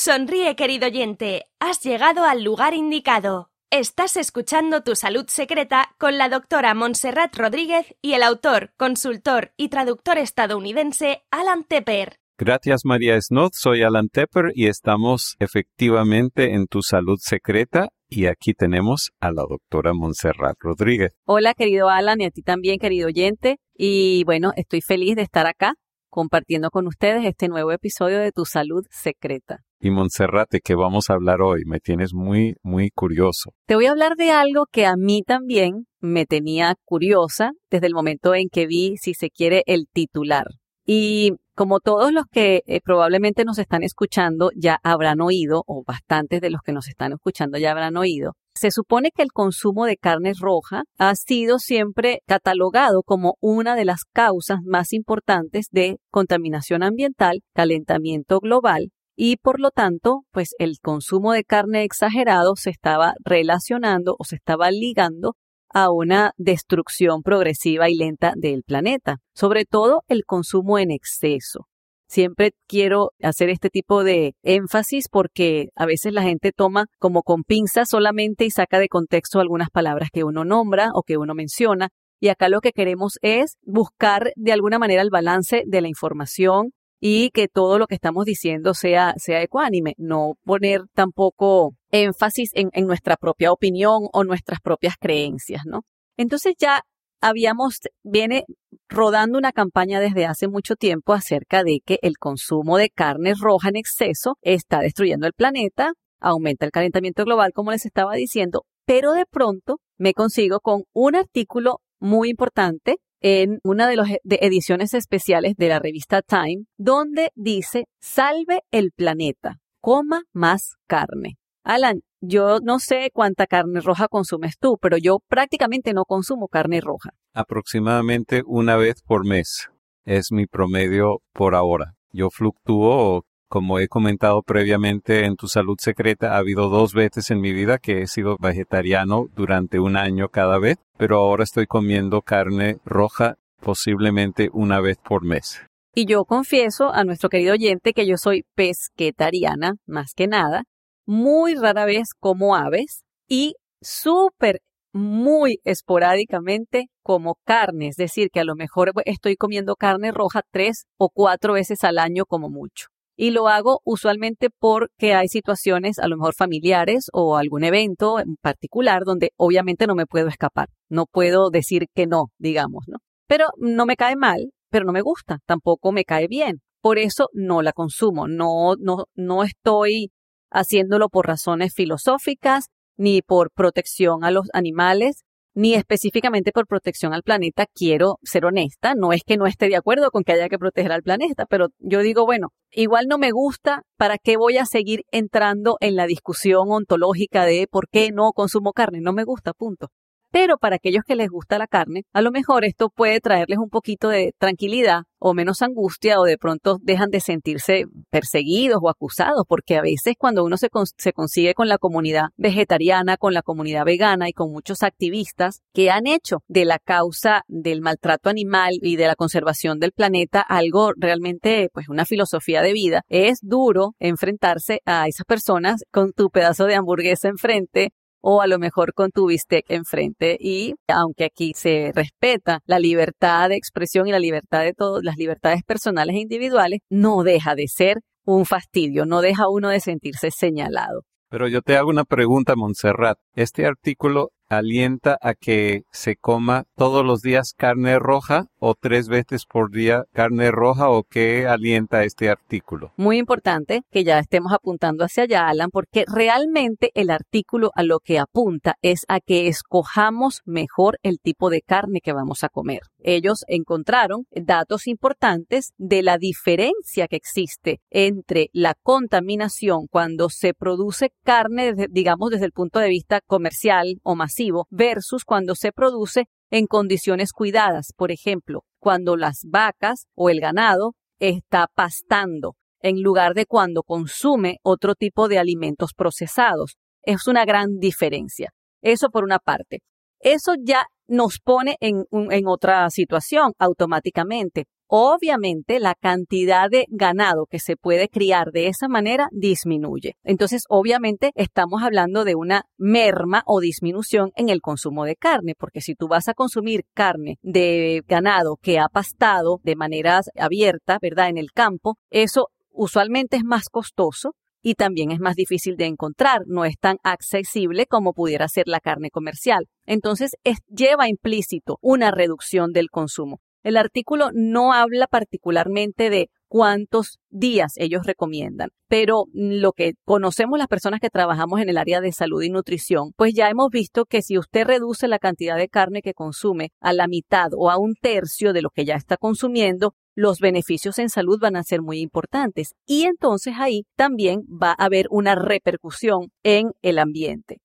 Sonríe, querido oyente, has llegado al lugar indicado. Estás escuchando Tu Salud Secreta con la doctora Montserrat Rodríguez y el autor, consultor y traductor estadounidense Alan Tepper. Gracias María Snoth, soy Alan Tepper y estamos efectivamente en Tu Salud Secreta y aquí tenemos a la doctora Montserrat Rodríguez. Hola querido Alan y a ti también querido oyente y bueno, estoy feliz de estar acá compartiendo con ustedes este nuevo episodio de Tu Salud Secreta. Y Montserrat, ¿de qué vamos a hablar hoy? Me tienes muy, muy curioso. Te voy a hablar de algo que a mí también me tenía curiosa desde el momento en que vi, si se quiere, el titular. Y como todos los que eh, probablemente nos están escuchando ya habrán oído, o bastantes de los que nos están escuchando ya habrán oído, se supone que el consumo de carne roja ha sido siempre catalogado como una de las causas más importantes de contaminación ambiental, calentamiento global y por lo tanto, pues el consumo de carne exagerado se estaba relacionando o se estaba ligando a una destrucción progresiva y lenta del planeta, sobre todo el consumo en exceso. Siempre quiero hacer este tipo de énfasis porque a veces la gente toma como con pinzas solamente y saca de contexto algunas palabras que uno nombra o que uno menciona. Y acá lo que queremos es buscar de alguna manera el balance de la información y que todo lo que estamos diciendo sea, sea ecuánime, no poner tampoco énfasis en, en nuestra propia opinión o nuestras propias creencias, ¿no? Entonces ya habíamos, viene rodando una campaña desde hace mucho tiempo acerca de que el consumo de carne roja en exceso está destruyendo el planeta, aumenta el calentamiento global, como les estaba diciendo, pero de pronto me consigo con un artículo muy importante en una de las ediciones especiales de la revista Time, donde dice, salve el planeta, coma más carne. Alan, yo no sé cuánta carne roja consumes tú, pero yo prácticamente no consumo carne roja. Aproximadamente una vez por mes es mi promedio por ahora. Yo fluctúo como he comentado previamente en Tu Salud Secreta, ha habido dos veces en mi vida que he sido vegetariano durante un año cada vez, pero ahora estoy comiendo carne roja posiblemente una vez por mes. Y yo confieso a nuestro querido oyente que yo soy pesquetariana, más que nada, muy rara vez como aves y súper, muy esporádicamente como carne, es decir, que a lo mejor estoy comiendo carne roja tres o cuatro veces al año como mucho y lo hago usualmente porque hay situaciones a lo mejor familiares o algún evento en particular donde obviamente no me puedo escapar, no puedo decir que no, digamos, ¿no? Pero no me cae mal, pero no me gusta, tampoco me cae bien. Por eso no la consumo, no no no estoy haciéndolo por razones filosóficas ni por protección a los animales, ni específicamente por protección al planeta, quiero ser honesta, no es que no esté de acuerdo con que haya que proteger al planeta, pero yo digo, bueno, igual no me gusta, ¿para qué voy a seguir entrando en la discusión ontológica de por qué no consumo carne? No me gusta, punto. Pero para aquellos que les gusta la carne, a lo mejor esto puede traerles un poquito de tranquilidad o menos angustia o de pronto dejan de sentirse perseguidos o acusados, porque a veces cuando uno se, se consigue con la comunidad vegetariana, con la comunidad vegana y con muchos activistas que han hecho de la causa del maltrato animal y de la conservación del planeta algo realmente, pues una filosofía de vida, es duro enfrentarse a esas personas con tu pedazo de hamburguesa enfrente o a lo mejor con tu bistec enfrente. Y aunque aquí se respeta la libertad de expresión y la libertad de todas las libertades personales e individuales, no deja de ser un fastidio, no deja uno de sentirse señalado. Pero yo te hago una pregunta, Montserrat. Este artículo alienta a que se coma todos los días carne roja o tres veces por día carne roja o qué alienta este artículo? Muy importante que ya estemos apuntando hacia allá, Alan, porque realmente el artículo a lo que apunta es a que escojamos mejor el tipo de carne que vamos a comer. Ellos encontraron datos importantes de la diferencia que existe entre la contaminación cuando se produce carne, digamos, desde el punto de vista comercial o masivo versus cuando se produce en condiciones cuidadas. Por ejemplo, cuando las vacas o el ganado está pastando en lugar de cuando consume otro tipo de alimentos procesados. Es una gran diferencia. Eso por una parte. Eso ya nos pone en, en otra situación automáticamente. Obviamente la cantidad de ganado que se puede criar de esa manera disminuye. Entonces, obviamente estamos hablando de una merma o disminución en el consumo de carne, porque si tú vas a consumir carne de ganado que ha pastado de manera abierta, ¿verdad? En el campo, eso usualmente es más costoso y también es más difícil de encontrar, no es tan accesible como pudiera ser la carne comercial. Entonces, lleva implícito una reducción del consumo. El artículo no habla particularmente de cuántos días ellos recomiendan. Pero lo que conocemos las personas que trabajamos en el área de salud y nutrición, pues ya hemos visto que si usted reduce la cantidad de carne que consume a la mitad o a un tercio de lo que ya está consumiendo, los beneficios en salud van a ser muy importantes. Y entonces ahí también va a haber una repercusión en el ambiente.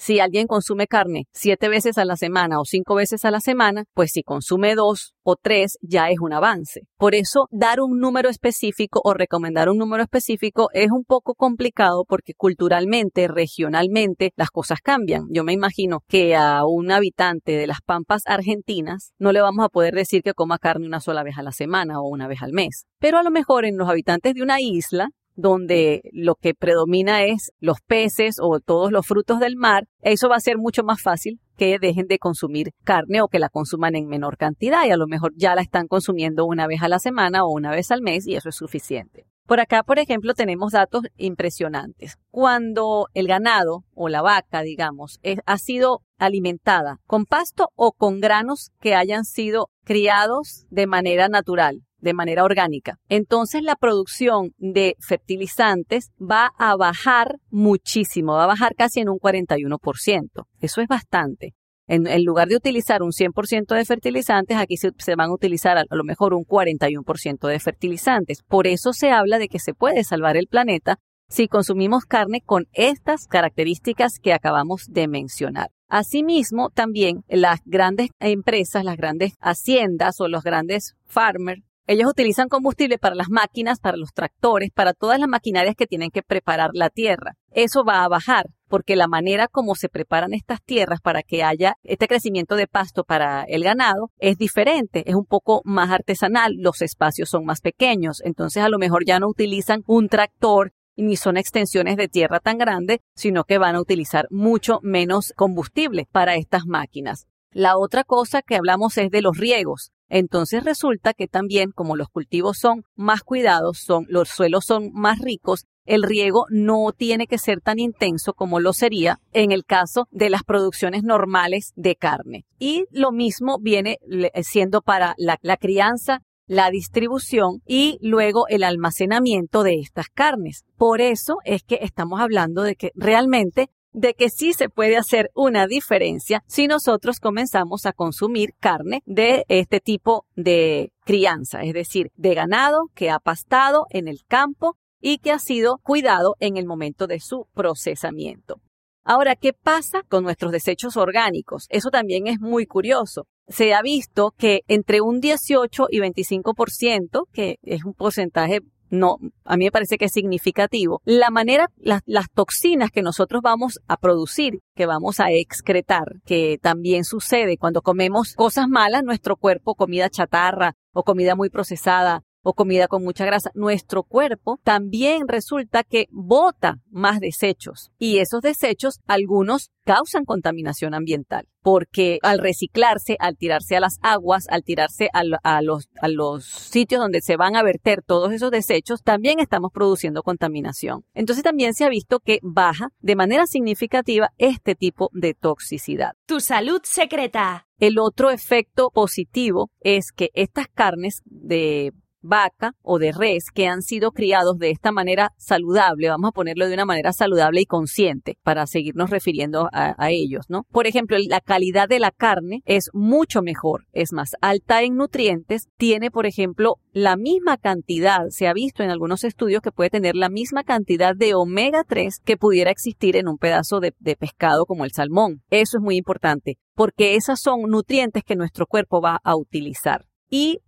Si alguien consume carne siete veces a la semana o cinco veces a la semana, pues si consume dos o tres ya es un avance. Por eso dar un número específico o recomendar un número específico es un poco complicado porque culturalmente, regionalmente, las cosas cambian. Yo me imagino que a un habitante de las Pampas argentinas no le vamos a poder decir que coma carne una sola vez a la semana o una vez al mes. Pero a lo mejor en los habitantes de una isla donde lo que predomina es los peces o todos los frutos del mar, eso va a ser mucho más fácil que dejen de consumir carne o que la consuman en menor cantidad y a lo mejor ya la están consumiendo una vez a la semana o una vez al mes y eso es suficiente. Por acá, por ejemplo, tenemos datos impresionantes. Cuando el ganado o la vaca, digamos, ha sido alimentada con pasto o con granos que hayan sido criados de manera natural, de manera orgánica. Entonces la producción de fertilizantes va a bajar muchísimo, va a bajar casi en un 41%. Eso es bastante. En, lugar de utilizar un 100% de fertilizantes, aquí se, van a utilizar a, lo mejor un 41% de fertilizantes. Por eso se habla de que se puede salvar el planeta si consumimos carne con estas características que acabamos de mencionar. Asimismo, también las grandes empresas, las grandes haciendas o los grandes farmers ellos utilizan combustible para las máquinas, para los tractores, para todas las maquinarias que tienen que preparar la tierra. Eso va a bajar porque la manera como se preparan estas tierras para que haya este crecimiento de pasto para el ganado es diferente, es un poco más artesanal, los espacios son más pequeños, entonces a lo mejor ya no utilizan un tractor ni son extensiones de tierra tan grandes, sino que van a utilizar mucho menos combustible para estas máquinas. La otra cosa que hablamos es de los riegos. Entonces resulta que también como los cultivos son más cuidados, son, los suelos son más ricos, el riego no tiene que ser tan intenso como lo sería en el caso de las producciones normales de carne. Y lo mismo viene siendo para la, la crianza la distribución y luego el almacenamiento de estas carnes. Por eso es que estamos hablando de que realmente de que sí se puede hacer una diferencia si nosotros comenzamos a consumir carne de este tipo de crianza, es decir, de ganado que ha pastado en el campo y que ha sido cuidado en el momento de su procesamiento. Ahora, ¿qué pasa con nuestros desechos orgánicos? Eso también es muy curioso. Se ha visto que entre un 18 y 25%, que es un porcentaje no, a mí me parece que es significativo. La manera, las, las toxinas que nosotros vamos a producir, que vamos a excretar, que también sucede cuando comemos cosas malas, nuestro cuerpo, comida chatarra o comida muy procesada, o comida con mucha grasa, nuestro cuerpo también resulta que bota más desechos y esos desechos algunos causan contaminación ambiental porque al reciclarse, al tirarse a las aguas, al tirarse a, los, a los sitios donde se van a verter todos esos desechos, también estamos produciendo contaminación. Entonces también se ha visto que baja de manera significativa este tipo de toxicidad. Tu salud secreta. El otro efecto positivo es que estas carnes de vaca o de res que han sido criados de esta manera saludable, vamos a ponerlo de una manera saludable y consciente para seguirnos refiriendo a, ellos, ¿no? Por ejemplo, la calidad de la carne es mucho mejor, es más alta en nutrientes, tiene, por ejemplo, la misma cantidad, se ha visto en algunos estudios que puede tener la misma cantidad de omega 3 que pudiera existir en un pedazo de, pescado como el salmón. Eso es muy importante porque esas son nutrientes que nuestro cuerpo va a utilizar. Y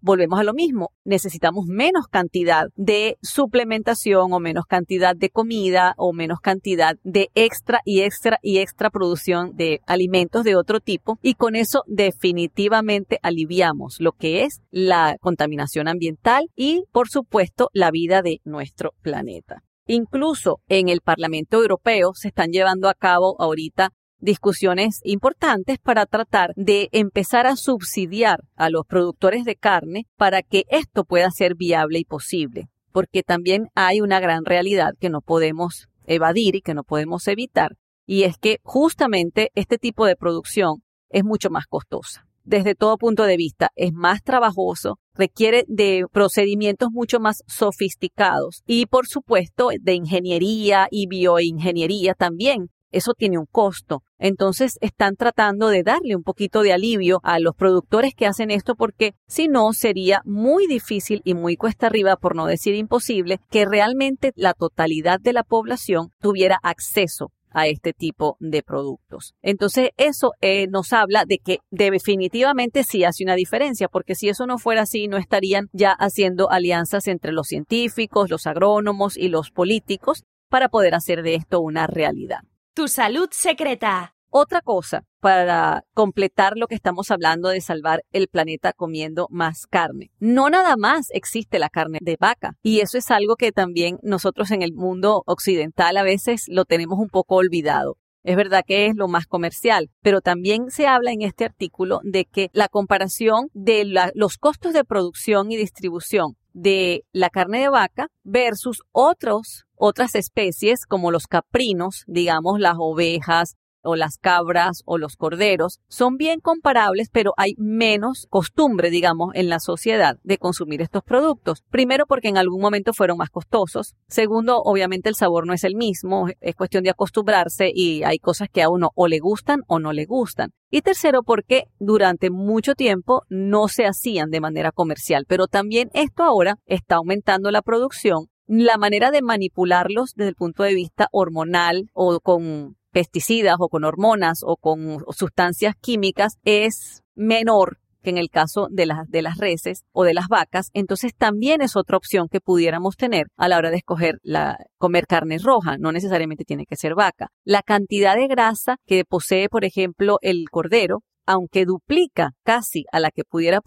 volvemos a lo mismo, necesitamos menos cantidad de suplementación o menos cantidad de comida o menos cantidad de extra y extra y extra producción de alimentos de otro tipo y con eso definitivamente aliviamos lo que es la contaminación ambiental y por supuesto la vida de nuestro planeta. Incluso en el Parlamento Europeo se están llevando a cabo ahorita discusiones importantes para tratar de empezar a subsidiar a los productores de carne para que esto pueda ser viable y posible. Porque también hay una gran realidad que no podemos evadir y que no podemos evitar, y es que justamente este tipo de producción es mucho más costosa. Desde todo punto de vista, es más trabajoso, requiere de procedimientos mucho más sofisticados y, por supuesto, de ingeniería y bioingeniería también, eso tiene un costo. Entonces están tratando de darle un poquito de alivio a los productores que hacen esto porque si no sería muy difícil y muy cuesta arriba, por no decir imposible, que realmente la totalidad de la población tuviera acceso a este tipo de productos. Entonces, eso eh, nos habla de que definitivamente sí hace una diferencia, porque si eso no fuera así, no estarían ya haciendo alianzas entre los científicos, los agrónomos y los políticos para poder hacer de esto una realidad. Tu salud secreta. Otra cosa para completar lo que estamos hablando de salvar el planeta comiendo más carne. No nada más existe la carne de vaca y eso es algo que también nosotros en el mundo occidental a veces lo tenemos un poco olvidado. Es verdad que es lo más comercial, pero también se habla en este artículo de que la comparación de los costos de producción y distribución de la carne de vaca versus otros, otras especies como los caprinos, digamos las ovejas, o las cabras o los corderos son bien comparables, pero hay menos costumbre, digamos, en la sociedad de consumir estos productos. Primero porque en algún momento fueron más costosos. Segundo, obviamente el sabor no es el mismo, es cuestión de acostumbrarse y hay cosas que a uno o le gustan o no le gustan. Y tercero, porque durante mucho tiempo no se hacían de manera comercial, pero también esto ahora está aumentando la producción la manera de manipularlos desde el punto de vista hormonal o con pesticidas o con hormonas o con sustancias químicas es menor que en el caso de las, de las reses o de las vacas, entonces también es otra opción que pudiéramos tener a la hora de escoger la, comer carne roja, no necesariamente tiene que ser vaca. La cantidad de grasa que posee, por ejemplo, el cordero, aunque duplica casi a la que pudiera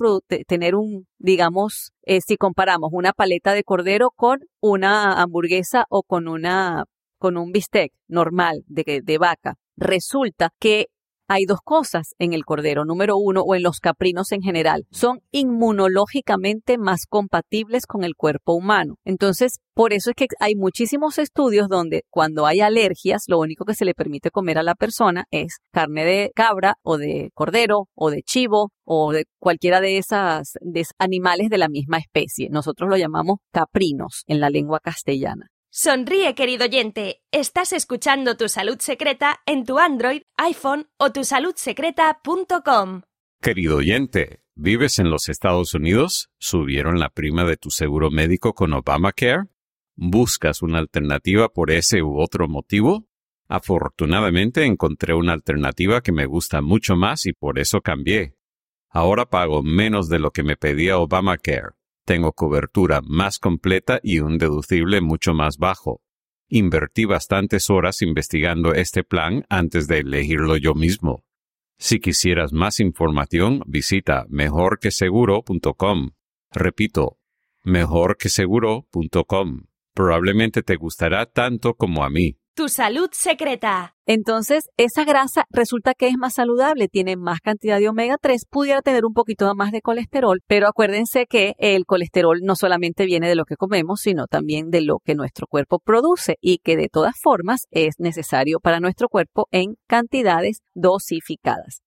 tener un, digamos, eh, si comparamos una paleta de cordero con una hamburguesa o con una con un bistec normal de, de vaca, resulta que hay dos cosas en el cordero. Número uno, o en los caprinos en general, son inmunológicamente más compatibles con el cuerpo humano. Entonces, por eso es que hay muchísimos estudios donde cuando hay alergias, lo único que se le permite comer a la persona es carne de cabra o de cordero o de chivo o de cualquiera de esas de animales de la misma especie. Nosotros lo llamamos caprinos en la lengua castellana. Sonríe, querido oyente. Estás escuchando Tu Salud Secreta en tu Android, iPhone o tusaludsecreta.com. Querido oyente, ¿vives en los Estados Unidos? ¿Subieron la prima de tu seguro médico con Obamacare? ¿Buscas una alternativa por ese u otro motivo? Afortunadamente encontré una alternativa que me gusta mucho más y por eso cambié. Ahora pago menos de lo que me pedía Obamacare tengo cobertura más completa y un deducible mucho más bajo. Invertí bastantes horas investigando este plan antes de elegirlo yo mismo. Si quisieras más información, visita mejorqueseguro.com. Repito, mejorqueseguro.com. Probablemente te gustará tanto como a mí. Tu salud secreta. Entonces, esa grasa resulta que es más saludable, tiene más cantidad de omega 3, pudiera tener un poquito más de colesterol, pero acuérdense que el colesterol no solamente viene de lo que comemos, sino también de lo que nuestro cuerpo produce y que de todas formas es necesario para nuestro cuerpo en cantidades dosificadas.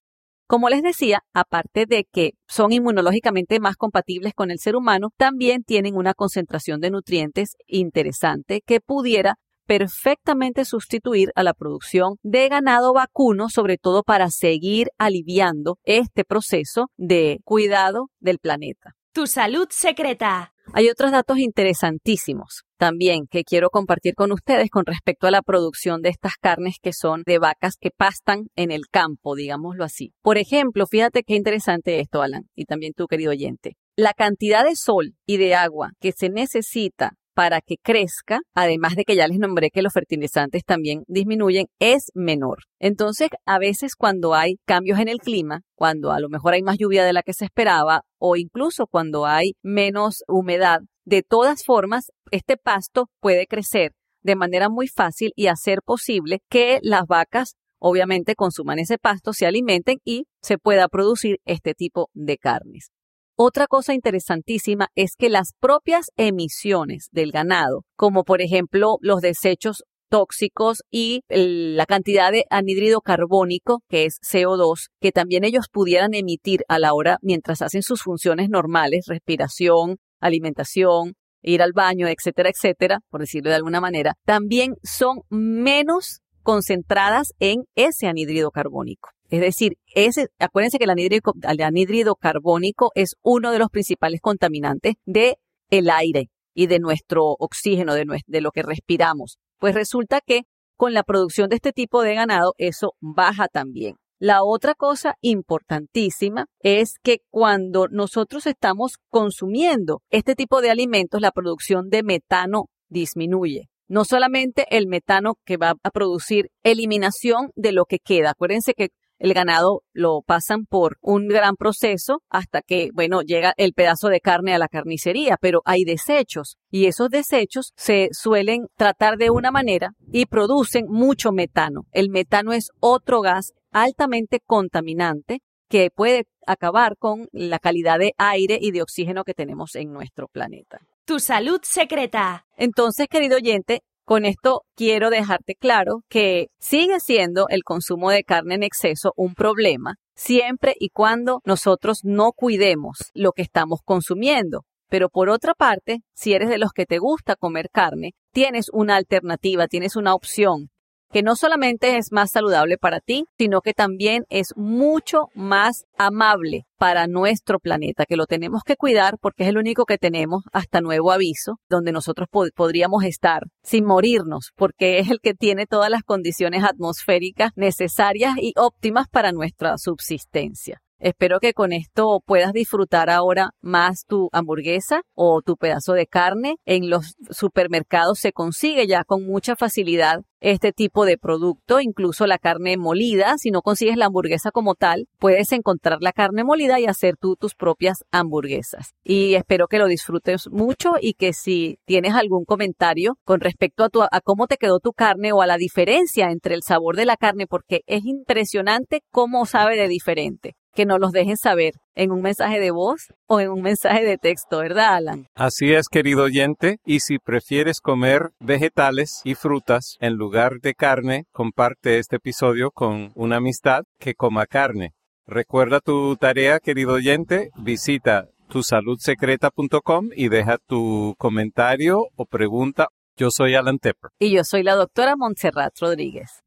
Como les decía, aparte de que son inmunológicamente más compatibles con el ser humano, también tienen una concentración de nutrientes interesante que pudiera perfectamente sustituir a la producción de ganado vacuno, sobre todo para seguir aliviando este proceso de cuidado del planeta. Tu salud secreta. Hay otros datos interesantísimos también que quiero compartir con ustedes con respecto a la producción de estas carnes que son de vacas que pastan en el campo, digámoslo así. Por ejemplo, fíjate qué interesante esto, Alan, y también tú, querido oyente. la cantidad de sol y de agua que se necesita para que crezca, además de que ya les nombré que los fertilizantes también disminuyen, es menor. Entonces, a veces cuando hay cambios en el clima, cuando a lo mejor hay más lluvia de la que se esperaba o incluso cuando hay menos humedad, de todas formas, este pasto puede crecer de manera muy fácil y hacer posible que las vacas obviamente consuman ese pasto, se alimenten y se pueda producir este tipo de carnes. Otra cosa interesantísima es que las propias emisiones del ganado, como por ejemplo los desechos tóxicos y la cantidad de anhídrido carbónico, que es CO2, que también ellos pudieran emitir a la hora mientras hacen sus funciones normales, respiración, alimentación, ir al baño, etcétera, etcétera, por decirlo de alguna manera, también son menos concentradas en ese anhídrido carbónico. Es decir, ese, acuérdense que el anhídrido, carbónico es uno de los principales contaminantes del el aire y de nuestro oxígeno, de, de lo que respiramos. Pues resulta que con la producción de este tipo de ganado eso baja también. La otra cosa importantísima es que cuando nosotros estamos consumiendo este tipo de alimentos, la producción de metano disminuye no solamente el metano que va a producir eliminación de lo que queda. Acuérdense que el ganado lo pasan por un gran proceso hasta que, bueno, llega el pedazo de carne a la carnicería, pero hay desechos y esos desechos se suelen tratar de una manera y producen mucho metano. El metano es otro gas altamente contaminante que puede acabar con la calidad de aire y de oxígeno que tenemos en nuestro planeta. Tu salud secreta. Entonces, querido oyente, con esto quiero dejarte claro que sigue siendo el consumo de carne en exceso un problema siempre y cuando nosotros no cuidemos lo que estamos consumiendo. Pero por otra parte, si eres de los que te gusta comer carne, tienes una alternativa, tienes una opción que no solamente es más saludable para ti, sino que también es mucho más amable para nuestro planeta, que lo tenemos que cuidar porque es el único que tenemos hasta nuevo aviso, donde nosotros podríamos estar sin morirnos, porque es el que tiene todas las condiciones atmosféricas necesarias y óptimas para nuestra subsistencia. Espero que con esto puedas disfrutar ahora más tu hamburguesa o tu pedazo de carne. En los supermercados se consigue ya con mucha facilidad este tipo de producto, incluso la carne molida. Si no consigues la hamburguesa como tal, puedes encontrar la carne molida y hacer tú tus propias hamburguesas. Y espero que lo disfrutes mucho y que si tienes algún comentario con respecto a, tu, a cómo te quedó tu carne o a la diferencia entre el sabor de la carne, porque es impresionante cómo sabe de diferente que nos los dejen saber en un mensaje de voz o en un mensaje de texto, ¿verdad, Alan? Así es, querido oyente. Y si prefieres comer vegetales y frutas en lugar de carne, comparte este episodio con una amistad que coma carne. Recuerda tu tarea, querido oyente. Visita tusaludsecreta.com y deja tu comentario o pregunta. Yo soy Alan Tepper. Y yo soy la doctora Montserrat Rodríguez.